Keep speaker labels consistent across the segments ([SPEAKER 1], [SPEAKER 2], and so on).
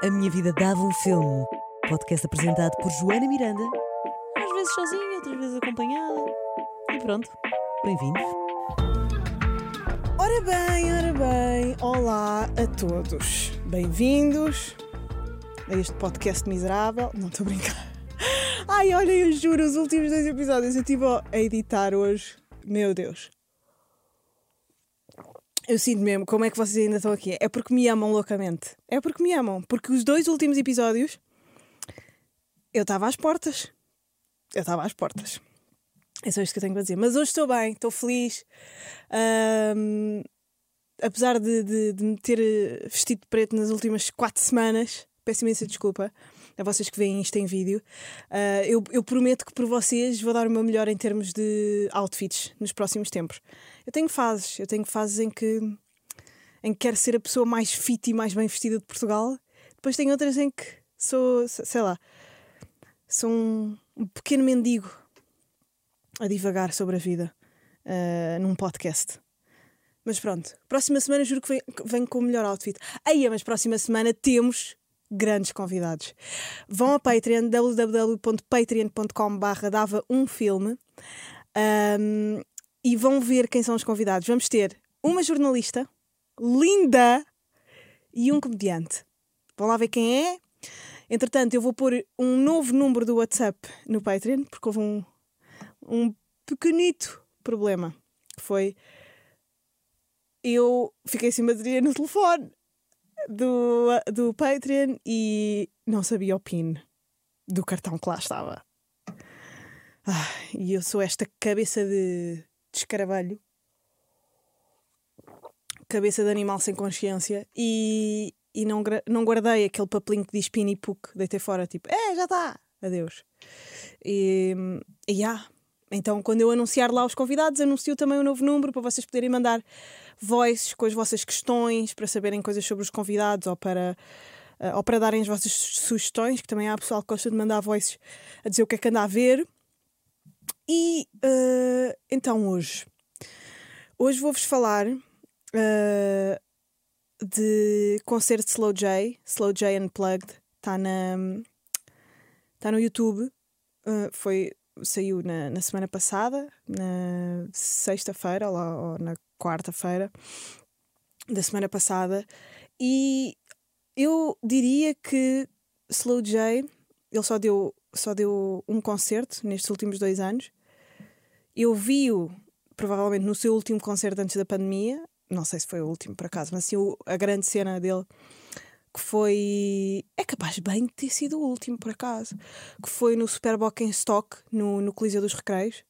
[SPEAKER 1] A Minha Vida Dava um Filme. Podcast apresentado por Joana Miranda. Às vezes sozinha, outras vezes acompanhada. E pronto, bem-vindos.
[SPEAKER 2] Ora bem, ora bem, olá a todos. Bem-vindos a este podcast miserável. Não estou a brincar. Ai, olha, eu juro, os últimos dois episódios eu estive a editar hoje. Meu Deus. Eu sinto mesmo, como é que vocês ainda estão aqui? É porque me amam loucamente. É porque me amam. Porque os dois últimos episódios eu estava às portas. Eu estava às portas. É só isto que eu tenho para dizer. Mas hoje estou bem, estou feliz. Ahm, apesar de, de, de me ter vestido de preto nas últimas quatro semanas, peço imensa desculpa a vocês que veem isto em vídeo. Ah, eu, eu prometo que por vocês vou dar o meu melhor em termos de outfits nos próximos tempos. Eu tenho fases, eu tenho fases em que, em que quero ser a pessoa mais fit e mais bem vestida de Portugal. Depois tenho outras em que sou, sei lá, sou um, um pequeno mendigo a divagar sobre a vida ah, num podcast. Mas pronto, próxima semana juro que venho, venho com o melhor outfit. Aí, mas próxima semana temos grandes convidados. Vão a Patreon, www.patreon.com barra dava um filme um, e vão ver quem são os convidados. Vamos ter uma jornalista linda e um comediante. Vão lá ver quem é. Entretanto, eu vou pôr um novo número do WhatsApp no Patreon, porque houve um, um pequenito problema. Que foi. Eu fiquei sem bateria no telefone do, do Patreon e não sabia o PIN do cartão que lá estava. Ah, e eu sou esta cabeça de, de escaravelho, cabeça de animal sem consciência, e, e não, não guardei aquele papelinho que diz PIN e PUC, deitei fora, tipo, é, já está, adeus. E, e ah, então quando eu anunciar lá os convidados, anuncio também o novo número para vocês poderem mandar voices com as vossas questões, para saberem coisas sobre os convidados ou para, eh, ou para darem as vossas sugestões, que também há pessoal que gosta de mandar voices a dizer o que é que anda a ver. E eh, então hoje, hoje vou-vos falar eh, de concerto de Slow J, Slow J Unplugged, está está no YouTube, eh, foi saiu na, na semana passada, na sexta-feira ou, na quarta-feira da semana passada, e eu diria que Slow J ele só deu, só deu um concerto nestes últimos dois anos. Eu vi-o provavelmente no seu último concerto antes da pandemia, não sei se foi o último por acaso, mas o- a grande cena dele que foi. É capaz bem de ter sido o último, por acaso. Que foi no Superboc em Stock, no, no Coliseu dos Recreios.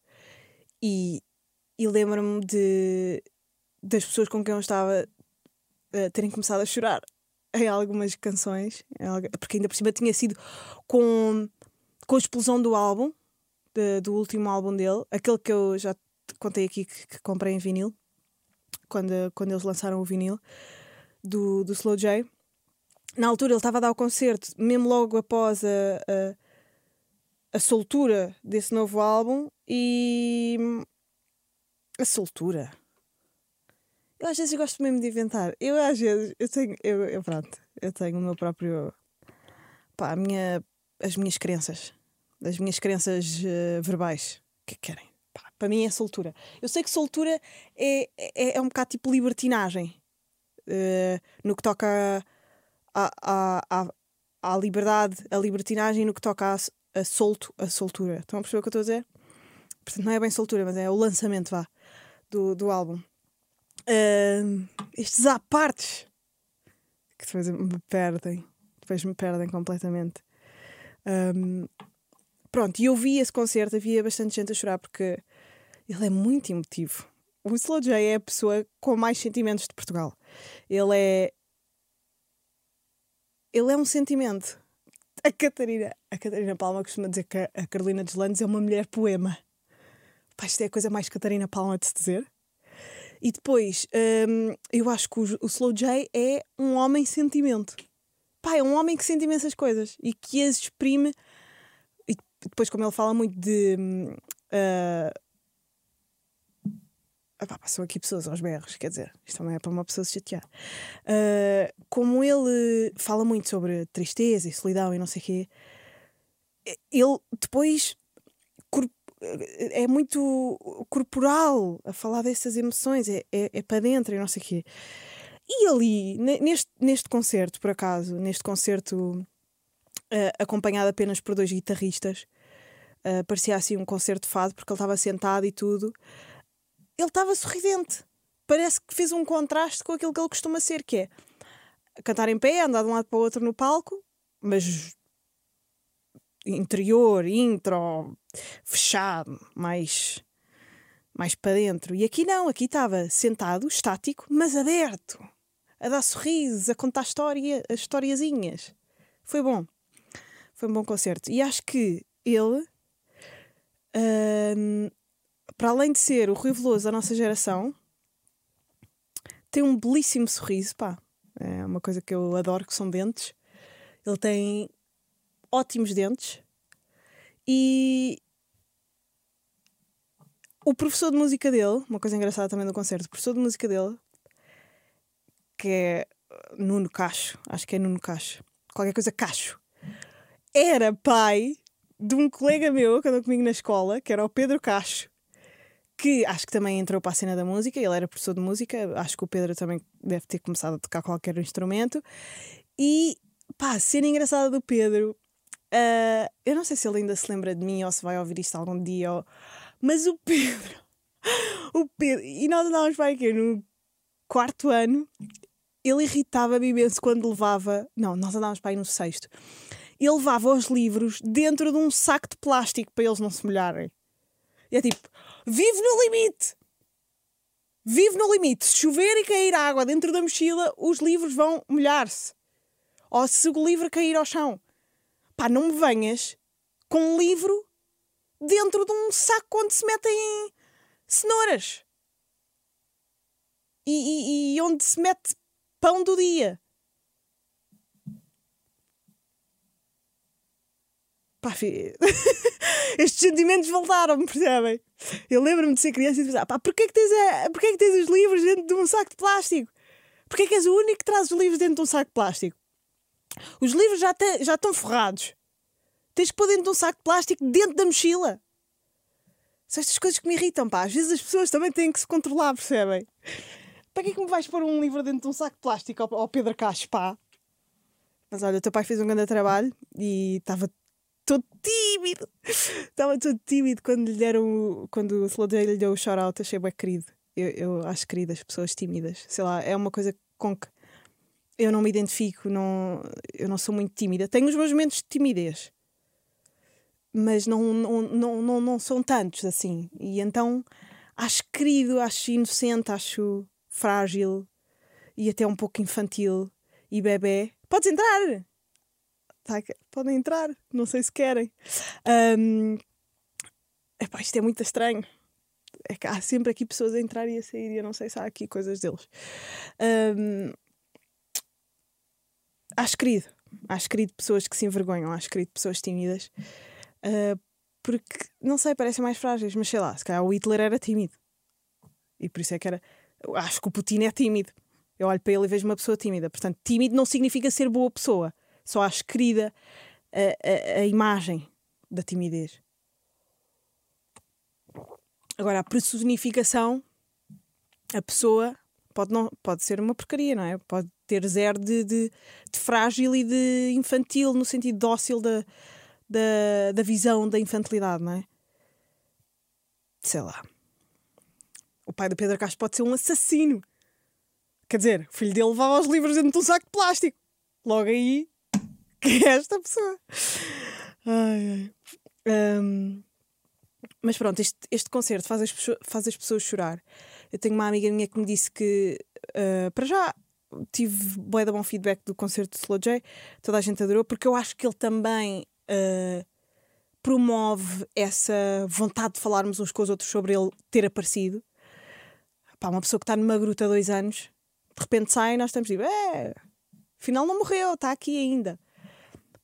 [SPEAKER 2] E, e lembro-me de das pessoas com quem eu estava eh, terem começado a chorar em algumas canções, porque ainda por cima tinha sido com, com a explosão do álbum, de- do último álbum dele, aquele que eu já te contei aqui que, que comprei em vinil, quando, quando eles lançaram o vinil do, do Slow J na altura ele estava a dar o concerto, mesmo logo após a, a, a soltura desse novo álbum e a soltura. Eu às vezes gosto mesmo de inventar. Eu às vezes eu tenho, eu, eu pronto, eu tenho o meu próprio pá, a minha, as minhas crenças, as minhas crenças eh, verbais. O que que querem? Pá, para mim é soltura. Eu sei que soltura é, é, é um bocado tipo libertinagem. eh, no que toca à, à, à, à liberdade, à libertinagem no que toca a, a solto, a soltura. Estão a perceber o que eu estou a dizer? Portanto, não é bem soltura, mas é o lançamento vá, do, do álbum. Ahm, estes à partes que depois me perdem, depois me perdem completamente. Ahm, pronto, e eu vi esse concerto, havia bastante gente a chorar porque ele é muito emotivo. O Slow J é a pessoa com mais sentimentos de Portugal. Ele é ele é um sentimento. A Catarina, a Catarina Palma costuma dizer que a Carolina Deslandes é uma mulher poema. Pá, isto é a coisa mais Catarina Palma de se dizer. E depois, hum, eu acho que o, o Slow J é um homem sentimento. Pá, é um homem que sente imensas coisas e que as exprime. E depois, como ele fala muito de. ah, Epá, aqui pessoas aos berros, quer dizer, isto também é para uma pessoa se chatear. Uh, como ele fala muito sobre tristeza e solidão e não sei o quê, ele depois é muito corporal a falar dessas emoções, é, é, é para dentro e não sei o quê. E ali, neste, neste concerto, por acaso, neste concerto uh, acompanhado apenas por dois guitarristas, uh, parecia assim um concerto de fado, porque ele estava sentado e tudo, ele estava sorridente. Parece que fez um contraste com aquilo que ele costuma ser, que é cantar em pé, andar de um lado para o outro no palco, mas interior, intro, fechado, mais, mais para dentro. E aqui não, aqui estava sentado, estático, mas aberto, a dar sorrisos, a contar história, as historiazinhas. Foi bom. Foi um bom concerto. E acho que ele, hum, para além de ser o Rui Veloso da nossa geração, tem um belíssimo sorriso, pá. É uma coisa que eu adoro, que são dentes. Ele tem ótimos dentes. E o professor de música dele, uma coisa engraçada também do concerto, o professor de música dele, que é Nuno Cacho, acho que é Nuno Cacho, qualquer coisa Cacho, era pai de um colega meu que andou comigo na escola, que era o Pedro Cacho, que acho que também entrou para a cena da música, ele era professor de música, acho que o Pedro também deve ter começado a tocar qualquer instrumento. E pá, cena engraçada do Pedro, uh, eu não sei se ele ainda se lembra de mim ou se vai ouvir isto algum dia, ou... mas o Pedro, o Pedro, e nós andávamos para aqui no quarto ano, ele irritava-me imenso quando levava, não, nós andávamos para aí no sexto, ele levava os livros dentro de um saco de plástico para eles não se molharem. E é tipo, vive no limite. Vive no limite. Se chover e cair água dentro da mochila, os livros vão molhar-se. Ou se o livro cair ao chão. Pá, não me venhas com um livro dentro de um saco onde se metem cenouras. E, e, e onde se mete pão do dia. Pá, filho. estes sentimentos voltaram-me, percebem? Eu lembro-me de ser criança e de pensar, pá, porquê que, tens a, porquê que tens os livros dentro de um saco de plástico? Porquê que és o único que traz os livros dentro de um saco de plástico? Os livros já, te, já estão forrados. Tens que pôr dentro de um saco de plástico dentro da mochila. São estas coisas que me irritam, pá. Às vezes as pessoas também têm que se controlar, percebem? Para que é que me vais pôr um livro dentro de um saco de plástico ao, ao Pedro Cacho, pá? Mas olha, o teu pai fez um grande trabalho e estava todo tímido. Estava todo tímido quando lhe deram. Quando o Slowday lhe deu o shout-out. Achei bem querido. Eu, eu acho querido as pessoas tímidas. Sei lá, é uma coisa com que eu não me identifico. Não, eu não sou muito tímida. Tenho os meus momentos de timidez. Mas não, não, não, não, não são tantos assim. E então acho querido, acho inocente, acho frágil e até um pouco infantil e bebê. Podes entrar! Tá, podem entrar, não sei se querem. Um, epá, isto é muito estranho. É que há sempre aqui pessoas a entrar e a sair e eu não sei se há aqui coisas deles. Um, acho querido. Acho querido pessoas que se envergonham, acho querido pessoas tímidas. Uh, porque, não sei, parecem mais frágeis, mas sei lá, se calhar o Hitler era tímido. E por isso é que era. Acho que o Putin é tímido. Eu olho para ele e vejo uma pessoa tímida. Portanto, tímido não significa ser boa pessoa. Só acho querida a, a, a imagem da timidez. Agora, a personificação, a pessoa pode, não, pode ser uma porcaria, não é? Pode ter zero de, de, de frágil e de infantil, no sentido dócil da, da, da visão da infantilidade, não é? Sei lá. O pai do Pedro Castro pode ser um assassino. Quer dizer, o filho dele levava os livros dentro de um saco de plástico. Logo aí que é esta pessoa. Ai, ai. Um, mas pronto, este, este concerto faz as, faz as pessoas chorar. Eu tenho uma amiga minha que me disse que, uh, para já, tive bué de bom feedback do concerto de Slow J, toda a gente adorou, porque eu acho que ele também uh, promove essa vontade de falarmos uns com os outros sobre ele ter aparecido. Pá, uma pessoa que está numa gruta há dois anos, de repente sai e nós estamos tipo, é, afinal não morreu, está aqui ainda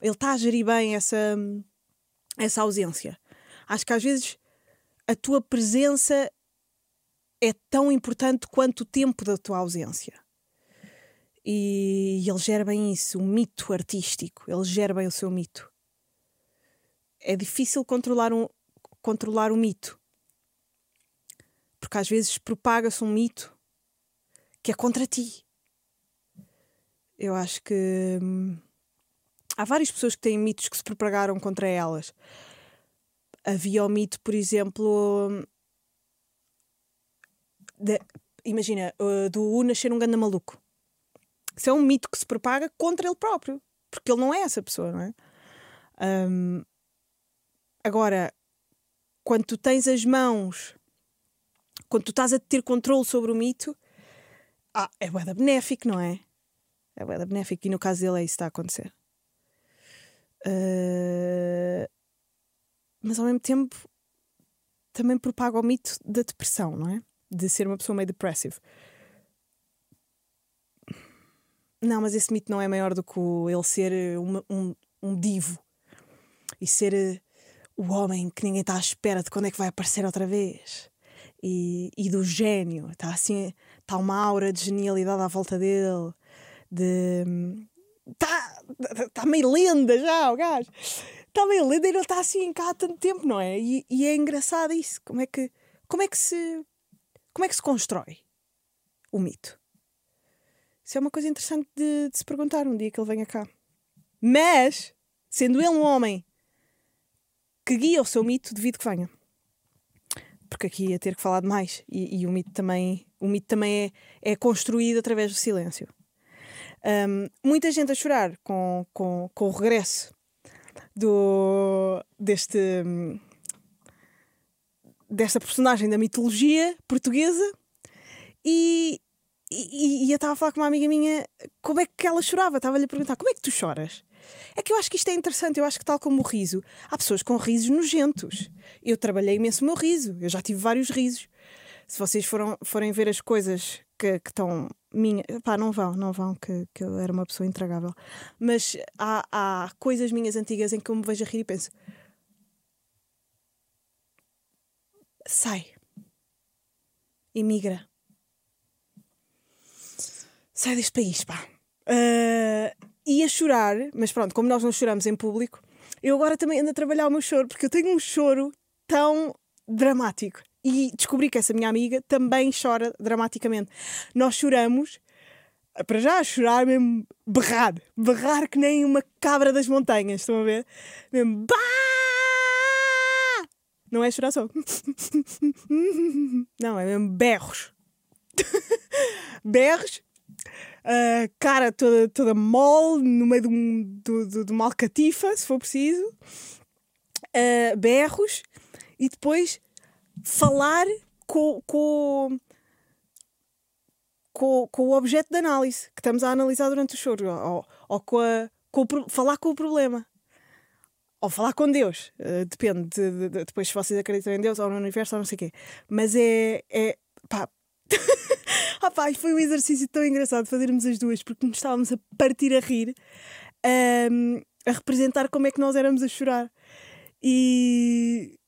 [SPEAKER 2] ele está a gerir bem essa, essa ausência. Acho que às vezes a tua presença é tão importante quanto o tempo da tua ausência. E ele gera bem isso, um mito artístico. Ele gera bem o seu mito. É difícil controlar um, controlar o mito. Porque às vezes propaga-se um mito que é contra ti. Eu acho que hum, há várias pessoas que têm mitos que se propagaram contra elas. Havia o mito, por exemplo, hum, de, imagina, uh, do U nascer um ganda maluco. Isso é um mito que se propaga contra ele próprio, porque ele não é essa pessoa, não é? Um, agora, quando tu tens as mãos, quando tu estás a ter controle sobre o mito, ah, é bué benéfico, não é? É bué benéfico e no caso dele é isso que está a acontecer. Uh, mas ao mesmo tempo também propaga o mito da depressão, não é? De ser uma pessoa meio depressive. Não, mas esse mito não é maior do que ele ser eh, uma, um, um divo e ser uh, o homem que ninguém está à espera de quando é que vai aparecer outra vez. E, e do gênio, está assim, está uma aura de genialidade à volta dele, de. Está tá meio lenda já, o gajo. Está meio lenda e ele está assim cá há tanto tempo, não é? E, e é engraçado isso. Como é que, como é que se. Como é que se constrói o mito? Isso é uma coisa interessante de, de se perguntar um dia que ele venha cá. Mas, sendo ele um homem que guia o seu mito, devido que venha. Porque aqui ia ter que falar demais. E, e o mito também, o mito também é, é construído através do silêncio. Um, muita gente a chorar com, com, com o regresso do, deste, desta personagem da mitologia portuguesa e, e, e eu estava a falar com uma amiga minha como é que ela chorava. Estava-lhe a perguntar como é que tu choras? É que eu acho que isto é interessante. Eu acho que, tal como o riso, há pessoas com risos nojentos. Eu trabalhei imenso o meu riso. Eu já tive vários risos. Se vocês foram, forem ver as coisas que, que estão minha, pá, não vão, não vão, que, que eu era uma pessoa intragável. Mas há, há coisas minhas antigas em que eu me vejo a rir e penso: sai, imigra sai deste país, pá. Uh, ia chorar, mas pronto, como nós não choramos em público, eu agora também ando a trabalhar o meu choro, porque eu tenho um choro tão dramático. E descobri que essa minha amiga também chora dramaticamente. Nós choramos, para já chorar mesmo berrar, berrar que nem uma cabra das montanhas, estão a ver? Mesmo bah! Não é chorar só. Não, é mesmo berros. berros uh, cara toda, toda mole, no meio de, um, de, de, uma alcatifa, se for preciso, uh, berros, e depois falar com, com, com, com, o objeto de análise que estamos a analisar durante o choro, ou, ou com, a, com o, falar com o problema. Ou falar com Deus, uh, depende de, de, de, depois se vocês acreditam em Deus ou no universo ou não sei o quê. Mas é, é pá, Ah, pá, foi um exercício tão engraçado fazermos as duas, porque nos estávamos a partir a rir, um, a representar como é que nós éramos a chorar. E.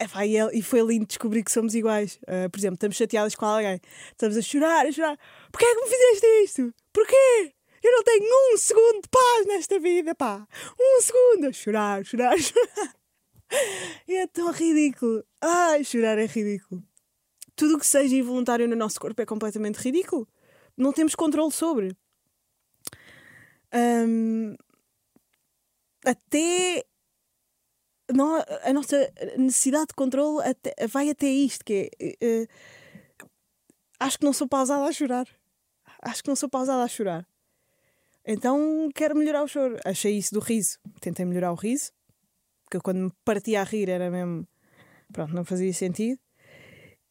[SPEAKER 2] Epá, e, e foi lindo descobrir que somos iguais. Uh, por exemplo, estamos chateadas com alguém, estamos a chorar, a chorar. Porquê é que me fizeste isto? Porquê? Eu não tenho um segundo de paz nesta vida, pá. Um segundo a chorar, chorar, chorar. É tão ridículo. Ai, chorar é ridículo tudo o que seja involuntário no nosso corpo é completamente ridículo. Não temos controle sobre. Um, até a nossa necessidade de controle até, vai até isto, que é uh, acho que não sou pausada a chorar. Acho que não sou pausada a chorar. Então quero melhorar o choro. Achei isso do riso. Tentei melhorar o riso. Porque quando me partia a rir era mesmo. Pronto, não fazia sentido.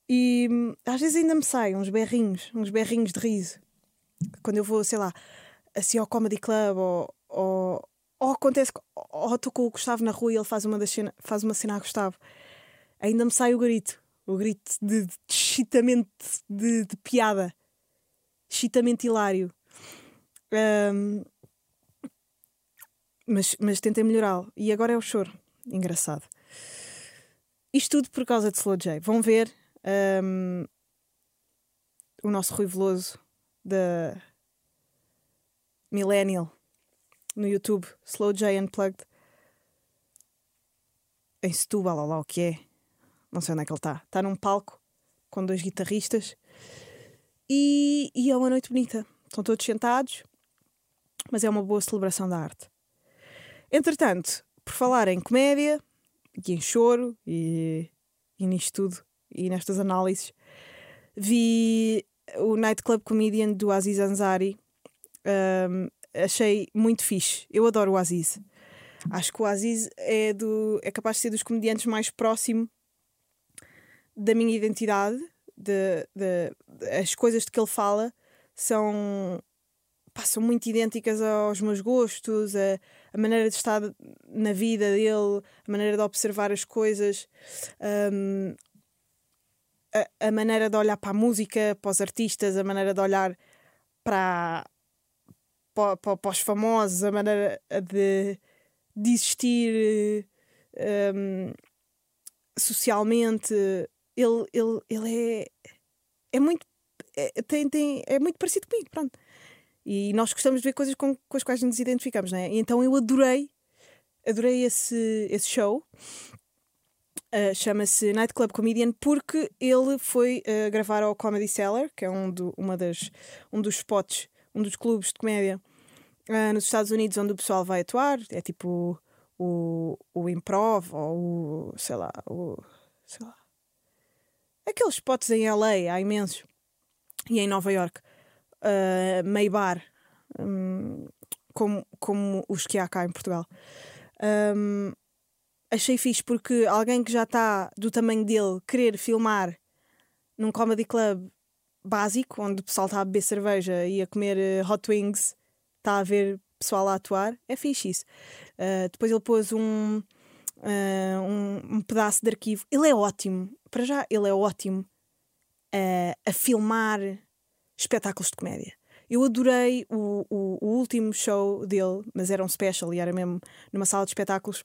[SPEAKER 2] E hum, às vezes ainda me saem uns berrinhos, uns berrinhos de riso. Quando eu vou, sei lá, assim ao Comedy Club ou, ou, ou acontece, ou estou com o Gustavo na rua e ele faz uma, cena, faz uma cena a Gustavo, ainda me sai o grito, o grito de, de de, de piada, chitamento hilário. Um, mas, mas tentei melhorá-lo e agora é o choro. Engraçado. Isto tudo por causa de Slow J. Vão ver, um, o nosso Rui Veloso da Millennial no YouTube, Slow J Unplugged, em Setúbal, ou lá o que é, não sei onde é que ele está. Está num palco com dois guitarristas e, e é uma noite bonita. Estão todos sentados, mas é uma boa celebração da arte. Entretanto, por falar em comédia e em choro e, e nisto tudo e nestas análises, vi o Nightclub Comedian do Aziz Ansari. Um, achei muito fixe. Eu adoro o Aziz. Acho que o Aziz é, do, é capaz de ser dos comediantes mais próximo da minha identidade. De, de, as coisas de que ele fala são, pá, são muito idênticas aos meus gostos, a, a maneira de estar na vida dele, a maneira de observar as coisas. Um, a, a, maneira de olhar para a música, para os artistas, a maneira de olhar para, para, para, para os famosos, a maneira de, de existir um, socialmente. Ele, ele, ele é, é muito. É, tem, tem, é muito parecido comigo, pronto. E nós gostamos de ver coisas com, com as quais nos identificamos, não é? E então eu adorei, adorei esse, esse show. Uh, Chama-se Nightclub Comedian porque ele foi uh, gravar ao Comedy Cellar, que é um, do, uma das, um dos spots, um dos clubes de comédia uh, nos Estados Unidos onde o pessoal vai atuar. É tipo o, o improv ou o, sei lá, o, sei lá. Aqueles spots em LA, há imensos. E em Nova York, uh, meio bar, um, como, como os que há cá em Portugal. Um, achei fixe porque alguém que já está do tamanho dele querer filmar num comedy club básico, onde o pessoal está a beber cerveja e a comer uh, hot wings, está a ver pessoal a atuar, é fixe isso. Uh, depois ele pôs um, uh, um, um, pedaço de arquivo. Ele é ótimo, para já, ele é ótimo a filmar espetáculos de comédia. Eu adorei o, o, o, último show dele, mas era um special e era mesmo numa sala de espetáculos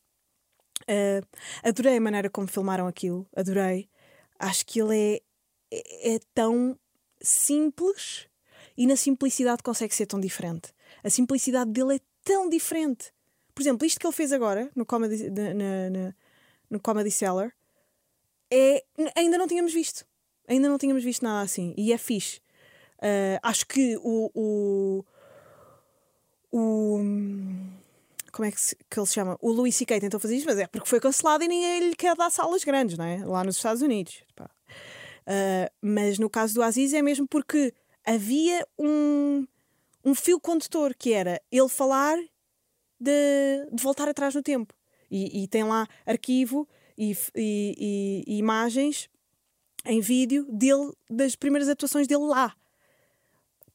[SPEAKER 2] Uh, adorei a maneira como filmaram aquilo, adorei. Acho que ele é, é, é, tão simples e na simplicidade consegue ser tão diferente. A simplicidade dele é tão diferente. Por exemplo, isto que ele fez agora no Comedy, na, na, no Comedy Cellar é, ainda não tínhamos visto. Ainda não tínhamos visto nada assim. E é fixe. Uh, acho que o, o, o como é que, se, que ele se chama? O Louis C.K. tentou fazer isto, mas é porque foi cancelado e ninguém lhe quer dar salas grandes, não é? Lá nos Estados Unidos. Uh, mas no caso do Aziz é mesmo porque havia um, um fio condutor que era ele falar de, de voltar atrás no tempo. E, e tem lá arquivo e, e, e, imagens em vídeo dele, das primeiras atuações dele lá.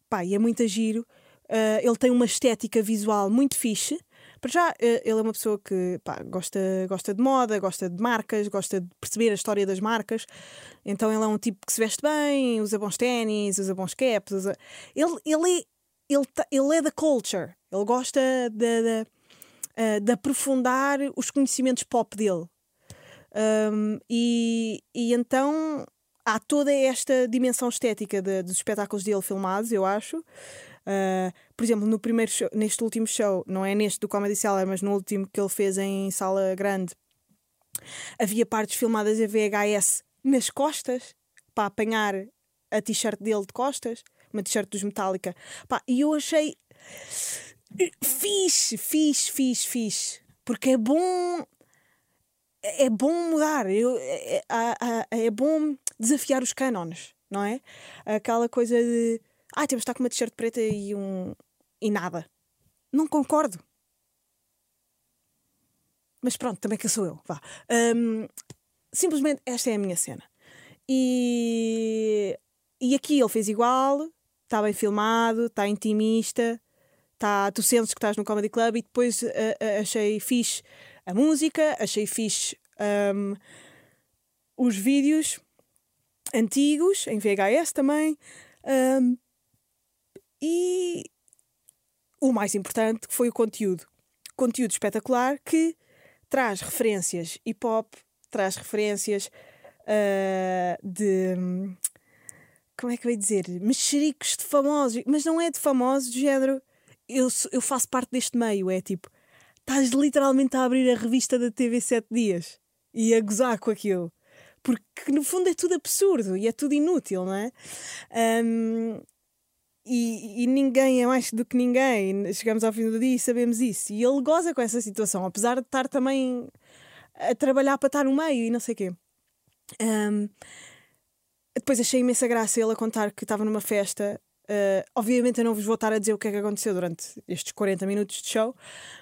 [SPEAKER 2] Pá, e é muito giro. Uh, ele tem uma estética visual muito fixe. Para já, eh, ele é uma pessoa que pá, gosta, gosta de moda, gosta de marcas, gosta de perceber a história das marcas. Então ele é um tipo que se veste bem, usa bons ténis, usa bons caps. Usa... Ele, ele, é, ele, ele é da culture. Ele gosta de, de, eh, de aprofundar os conhecimentos pop dele. Um, e, e então há toda esta dimensão estética de, dos espetáculos dele filmados, eu acho. Uh, por exemplo, no primeiro show, neste último show, não é neste do Comedy Cellar, mas no último que ele fez em sala grande, havia partes filmadas em VHS nas costas para apanhar a t-shirt dele de costas, uma t-shirt dos Metallica. Pá, e eu achei fixe, fixe, fixe, fixe, porque é bom. É bom mudar, eu, é, é, é, é bom desafiar os cânones, não é? Aquela coisa de ah, temos de estar com uma t-shirt preta e um. e nada. Não concordo. Mas pronto, também que sou eu. Vá. Um, simplesmente esta é a minha cena. E, e aqui ele fez igual, está bem filmado, está intimista, tá, tu sentes que estás no Comedy Club e depois uh, uh, achei fixe a música, achei fixe um, os vídeos antigos, em VHS também. Um, e o mais importante foi o conteúdo. Conteúdo espetacular que traz referências hip hop, traz referências uh, de. como é que eu ia dizer? Mexericos de famosos, mas não é de famosos, de género. Eu, eu faço parte deste meio, é tipo, estás literalmente a abrir a revista da TV 7 dias e a gozar com aquilo. Porque no fundo é tudo absurdo e é tudo inútil, não é? Ahm, e, e ninguém é mais do que ninguém. Chegamos ao fim do dia e sabemos isso. E ele goza com essa situação, apesar de estar também a trabalhar para estar no meio e não sei o quê. Ahm, depois achei imensa graça ele a contar que estava numa festa. Ah, obviamente eu não vos vou estar a dizer o que é que aconteceu durante estes 40 minutos de show,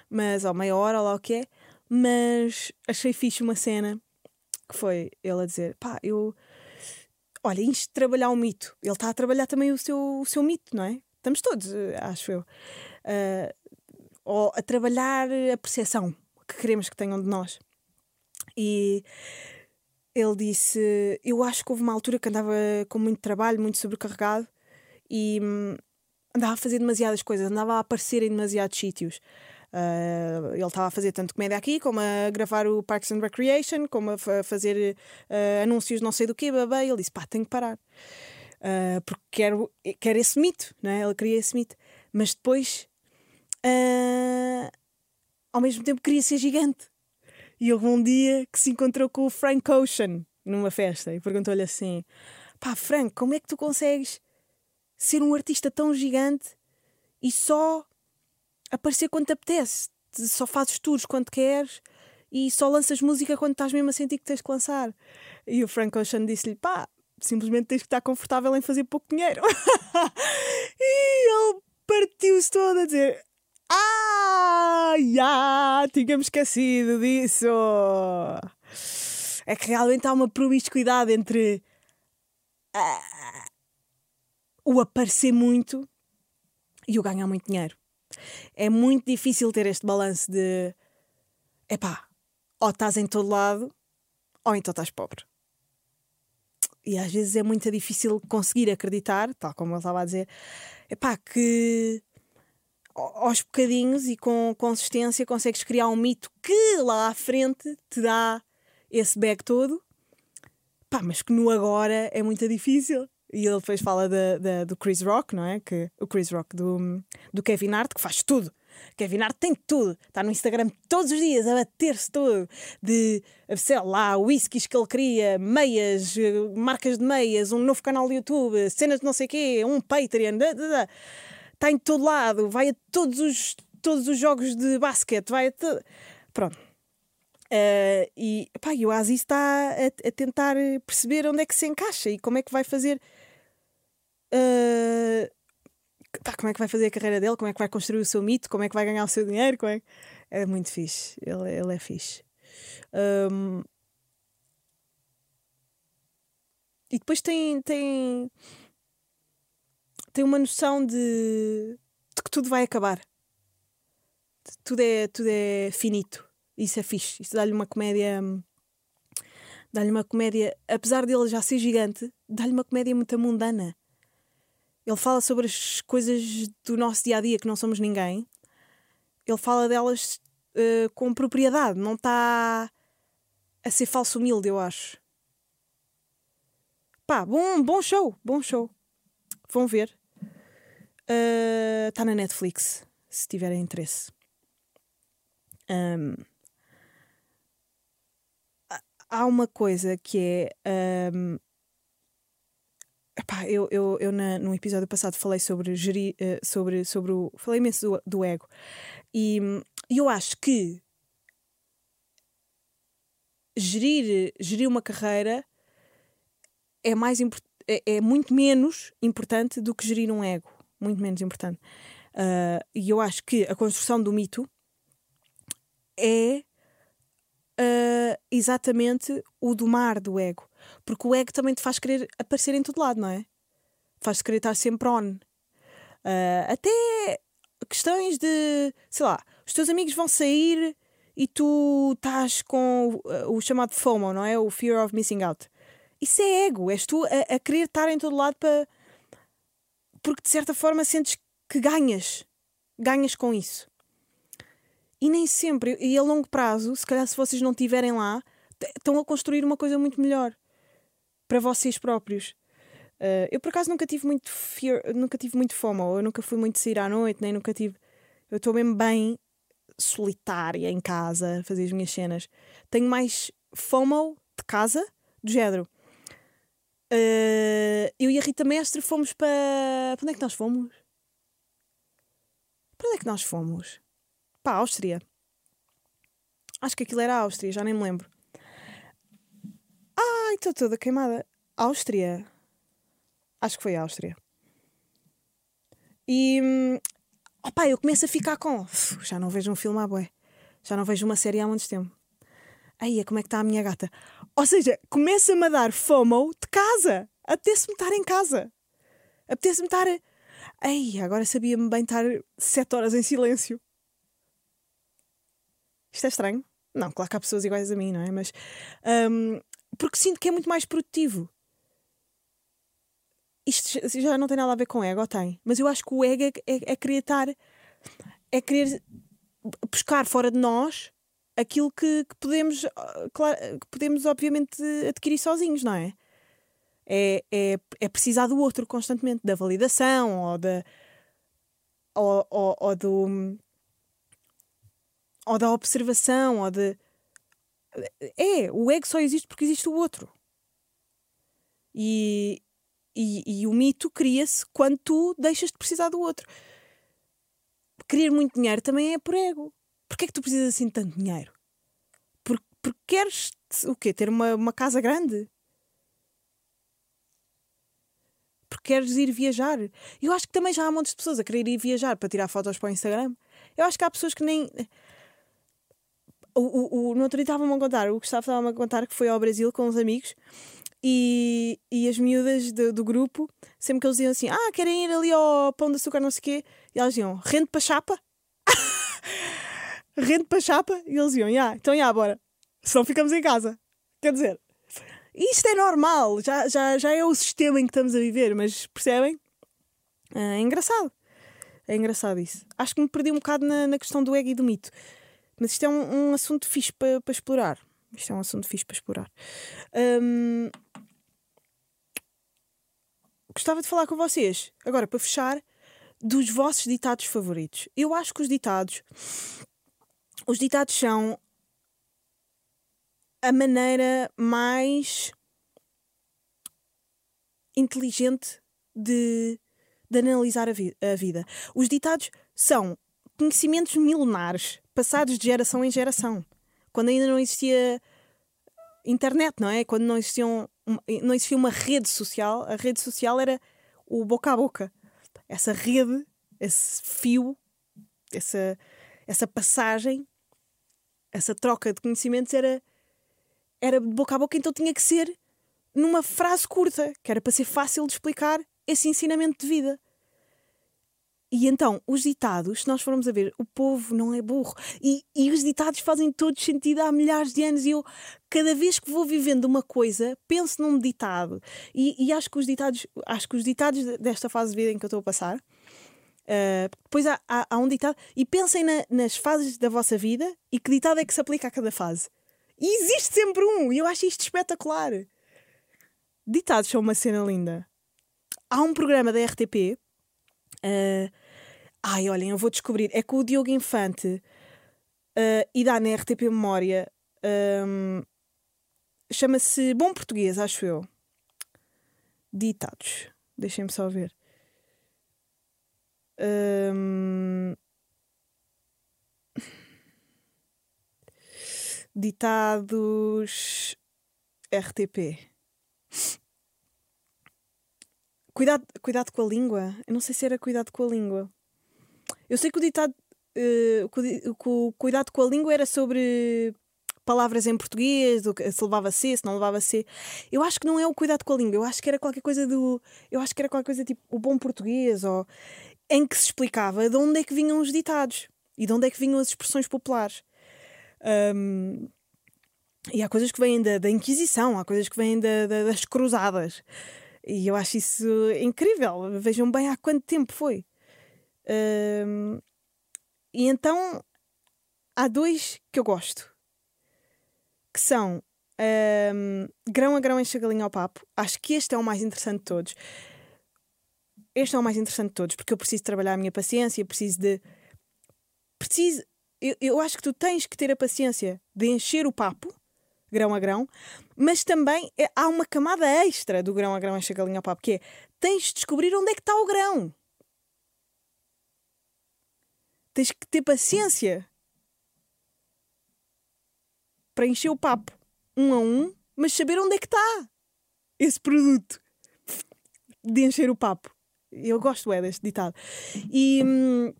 [SPEAKER 2] mas ou meia hora, ou lá o que é. Mas achei fixe uma cena que foi ele a dizer: pá, eu. Olha, isto de trabalhar um mito. Ele está a trabalhar também o seu, o seu mito, não é? Estamos todos, eh, acho eu. Ah, ou a trabalhar a percepção que queremos que tenham de nós. E ele disse: Eu acho que houve uma altura que andava com muito trabalho, muito sobrecarregado e hum, andava a fazer demasiadas coisas, andava a aparecer em demasiados sítios. Ah, ele estava a fazer tanto comédia aqui, como a gravar o Parks and Recreation, como a fa- fazer ah, anúncios não sei do quê, babá. Ele disse: pá, tenho que parar. Ah, porque quero, quero esse mito, não é? Ele queria esse mito. Mas depois, ao mesmo tempo, queria ser gigante. E houve um dia que se encontrou com o Frank Ocean numa festa e perguntou-lhe assim: pá, Frank, como é que tu consegues ser um artista tão gigante e só aparecer quando te apetece? Te- Só fazes tours quando queres e só lanças música quando estás mesmo a sentir que tens que lançar. E o Frank Ocean disse-lhe: pá, simplesmente tens que estar confortável em fazer pouco dinheiro. e ele partiu-se todo a dizer: Ah, já, tínhamos esquecido disso. É que realmente há uma promiscuidade entre ah, o aparecer muito e o ganhar muito dinheiro. É muito difícil ter este balanço de epá, ou estás em todo lado ou então estás pobre. E às vezes é muito difícil conseguir acreditar, tal como ele estava a dizer, epá, que ao- aos bocadinhos e com consistência consegues criar um mito que lá à frente te dá esse bag todo, pá, mas que no agora é muito difícil. E ele depois fala do Chris Rock, não é? Que, o Chris Rock do, do Kevin Hart, que faz tudo. Kevin Hart tem tudo. Está no Instagram todos os dias a bater-se todo. De, sei lá, whiskies que ele cria, meias, marcas de meias, um novo canal do YouTube, cenas de não sei o quê, um Patreon. está em todo lado, vai a todos os, todos os jogos de basquete, vai a to- Pronto. Eh, e, pá, e o Aziz está a, a tentar perceber onde é que se encaixa e como é que vai fazer. Eh, pá, como é que vai fazer a carreira dele, como é que vai construir o seu mito, como é que vai ganhar o seu dinheiro. Como é, é muito fixe. Ele, ele é fixe. Ahm, e depois tem, tem, tem uma noção de, de que tudo vai acabar. Tudo é, tudo é finito. Isso é fixe. Isso dá-lhe uma comédia. Dá-lhe uma comédia. Apesar dele já ser gigante, dá-lhe uma comédia muito mundana. Ele fala sobre as coisas do nosso dia a dia que não somos ninguém. Ele fala delas eh, com propriedade. Não está a ser falso humilde, eu acho. Pá, bom, bom show. Bom show. Vão ver. Está na Netflix, se tiverem interesse. Ahm, há- uma coisa que é. ahm, epá, eu, eu, eu na, no episódio passado falei sobre gerir, eh, sobre, sobre o. Falei imenso do, do ego. E eu acho que gerir, gerir uma carreira é mais é, é muito menos importante do que gerir um ego. Muito menos importante. Ah, e eu acho que a construção do mito é ah, exatamente o domar do ego. Porque o ego também te faz querer aparecer em todo lado, não é? Faz-te querer estar sempre on. Ah, até questões de, sei lá, os teus amigos vão sair e tu estás com ah, o chamado FOMO, não é? O Fear of Missing Out. Isso é ego, és tu a, a querer estar em todo lado para. Porque de certa forma sentes que ganhas. Ganhas com isso. E nem sempre, e a longo prazo, se calhar se vocês não estiverem lá, estão a construir uma coisa muito melhor para vocês próprios. Uh, eu por acaso nunca tive muito fear, nunca tive muito FOMO, eu nunca fui muito sair à noite, nem nunca tive. Eu estou mesmo bem solitária em casa, a fazer as minhas cenas. Tenho mais FOMO de casa, do género. Uh, eu e a Rita Mestre fomos para. Para onde é que nós fomos? Para onde é que nós fomos? Para a Áustria. Acho que aquilo era a Áustria, já nem me lembro. Ai, estou toda queimada. Áustria. Acho que foi a Áustria. E. Hum, opá, eu começo a ficar com. Já não vejo um filme à boé. Já não vejo uma série há muito tempo. Aí, como é que está a minha gata? Ou seja, começa-me a dar FOMO de casa. Apetece-me estar em casa. Apetece-me estar. Ei, agora sabia-me bem estar sete horas em silêncio. Isto é estranho? Não, claro que há pessoas iguais a mim, não é? Mas. Um, porque sinto que é muito mais produtivo. Isto já não tem nada a ver com ego, tem. Mas eu acho que o ego é, é, é querer estar. É querer buscar fora de nós aquilo que, que podemos, ah, que podemos, obviamente, adquirir sozinhos, não é? É, é, é precisar do outro constantemente, da validação ou da. ou, ou, ou do. ou da observação, ou de. É, o ego só existe porque existe o outro. E, e, e o mito cria-se quando tu deixas de precisar do outro. Querer muito dinheiro também é por ego. Porquê é que tu precisas assim de tanto dinheiro? Porque, porque queres o quê? Ter uma, uma casa grande? Porque queres ir viajar? Eu acho que também já há montes de pessoas a querer ir viajar para tirar fotos para o Instagram. Eu acho que há pessoas que nem. O, o, o, no outro dia estavam-me a contar, o Gustavo estava-me a contar que foi ao Brasil com uns amigos e, e as miúdas do, do, grupo, sempre que eles diziam assim: Ah, querem ir ali ao pão de açúcar, não sei o quê, e elas diziam: Rende para chapa? rende para chapa? E eles iam, yeah, então já, bora. Senão ficamos em casa. Quer dizer, isto é normal, já, já, já é o sistema em que estamos a viver, mas percebem? É engraçado. É engraçado isso. Acho que me perdi um bocado na, na questão do ego e do mito. Mas isto é um, um assunto fixe para pa explorar. Isto é um assunto fixe para explorar. Um... Gostava de falar com vocês, agora para fechar, dos vossos ditados favoritos. Eu acho que os ditados os ditados são a maneira mais inteligente de, de analisar a, vi a, vida. Os ditados são conhecimentos milenares, passados de geração em geração. Quando ainda não existia internet, não é? Quando não, existiam, não existia uma rede social, a rede social era o boca a boca. Essa rede, esse fio, essa, essa passagem essa troca de conhecimentos era, era de boca a boca, então tinha que ser numa frase curta, que era para ser fácil de explicar esse ensinamento de vida. E então, os ditados, se nós formos a ver, o povo não é burro. E, e os ditados fazem todo sentido há milhares de anos. E eu, cada vez que vou vivendo uma coisa, penso num ditado. E, e acho, que os ditados, acho que os ditados desta fase de vida em que eu estou a passar Uh, depois há, há, há, um ditado. E pensem na, nas fases da vossa vida e que ditado é que se aplica a cada fase. E existe sempre um, e eu acho isto espetacular. Ditados são uma cena linda. Há um programa da RTP. Uh, ah, ai, olhem, eu vou descobrir. É com o Diogo Infante uh, e dá na RTP Memória. Um, Chama-se Bom Português, acho eu. Ditados. Deixem-me só ver. Ditados RTP. Cuidado, cuidado com a língua. Eu não sei se era cuidado com a língua. Eu sei que o ditado. Uh, o cuidado com a língua era sobre palavras em português, se levava C, se não levava C. Eu acho que não é o cuidado com a língua, eu acho que era qualquer coisa do. Eu acho que era qualquer coisa tipo o bom português, ou em que se explicava de onde é que vinham os ditados e de onde é que vinham as expressões populares. Um, e há coisas que vêm da, da Inquisição, há coisas que vêm da, da, das Cruzadas. E eu acho isso incrível. Vejam bem há quanto tempo foi. Um, e então há dois que eu gosto, que são Ahm, grão a grão enche a ao papo. Acho que este é o mais interessante de todos. Este é o mais interessante de todos, porque eu preciso trabalhar a minha paciência, preciso de. Preciso. Eu, eu acho que tu tens que ter a paciência de encher o papo, grão a grão, mas também é- há uma camada extra do grão a grão enche a ao papo, que é tens de descobrir onde é que está o grão. Tens que ter paciência para encher o papo um a um, mas saber onde é que está esse produto de encher o papo. Eu gosto é deste ditado. E, hum,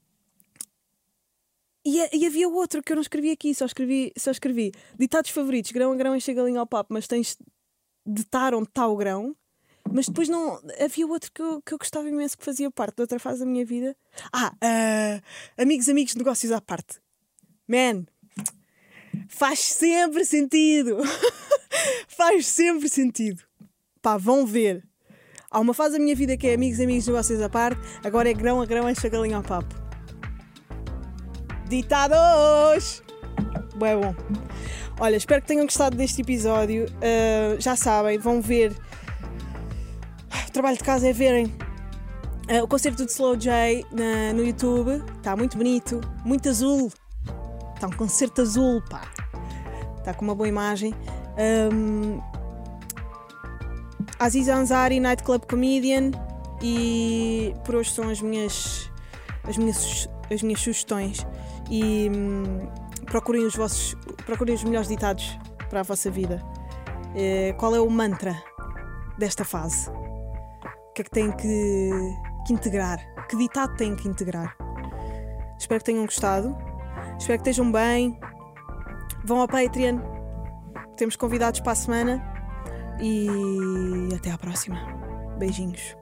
[SPEAKER 2] e, e havia outro que eu não escrevi aqui, só escrevi, só escrevi ditados favoritos, grão a grão enche a galinha ao papo, mas tens de estar onde está o grão. Mas depois não. Havia outro que eu, que eu gostava imenso que fazia parte de outra fase da minha vida. Ah, ah, amigos, amigos, negócios à parte. Man, faz sempre sentido. faz sempre sentido. Pá, vão ver. Há uma fase da minha vida que é amigos, amigos, negócios à parte. Agora é grão a grão, enche a galinha ao papo. Ditados! Bué bom. Olha, espero que tenham gostado deste episódio. Uh, já sabem, vão ver. Trabalho de casa é verem uh, o concerto de Slow J na- no YouTube. Está muito bonito, muito azul. Está um concerto azul, pá. Está com uma boa imagem. Um, Aziz Ansari, Nightclub Comedian. E por hoje são as minhas, as minhas, as minhas sugestões. E hum, procurem os vossos. Procurem os melhores ditados para a vossa vida. Eh, qual é o mantra desta fase? O que é que têm que, que integrar? Que ditado têm que integrar? Espero que tenham gostado. Espero que estejam bem. Vão ao Patreon. Temos convidados para a semana. E até à próxima. Beijinhos.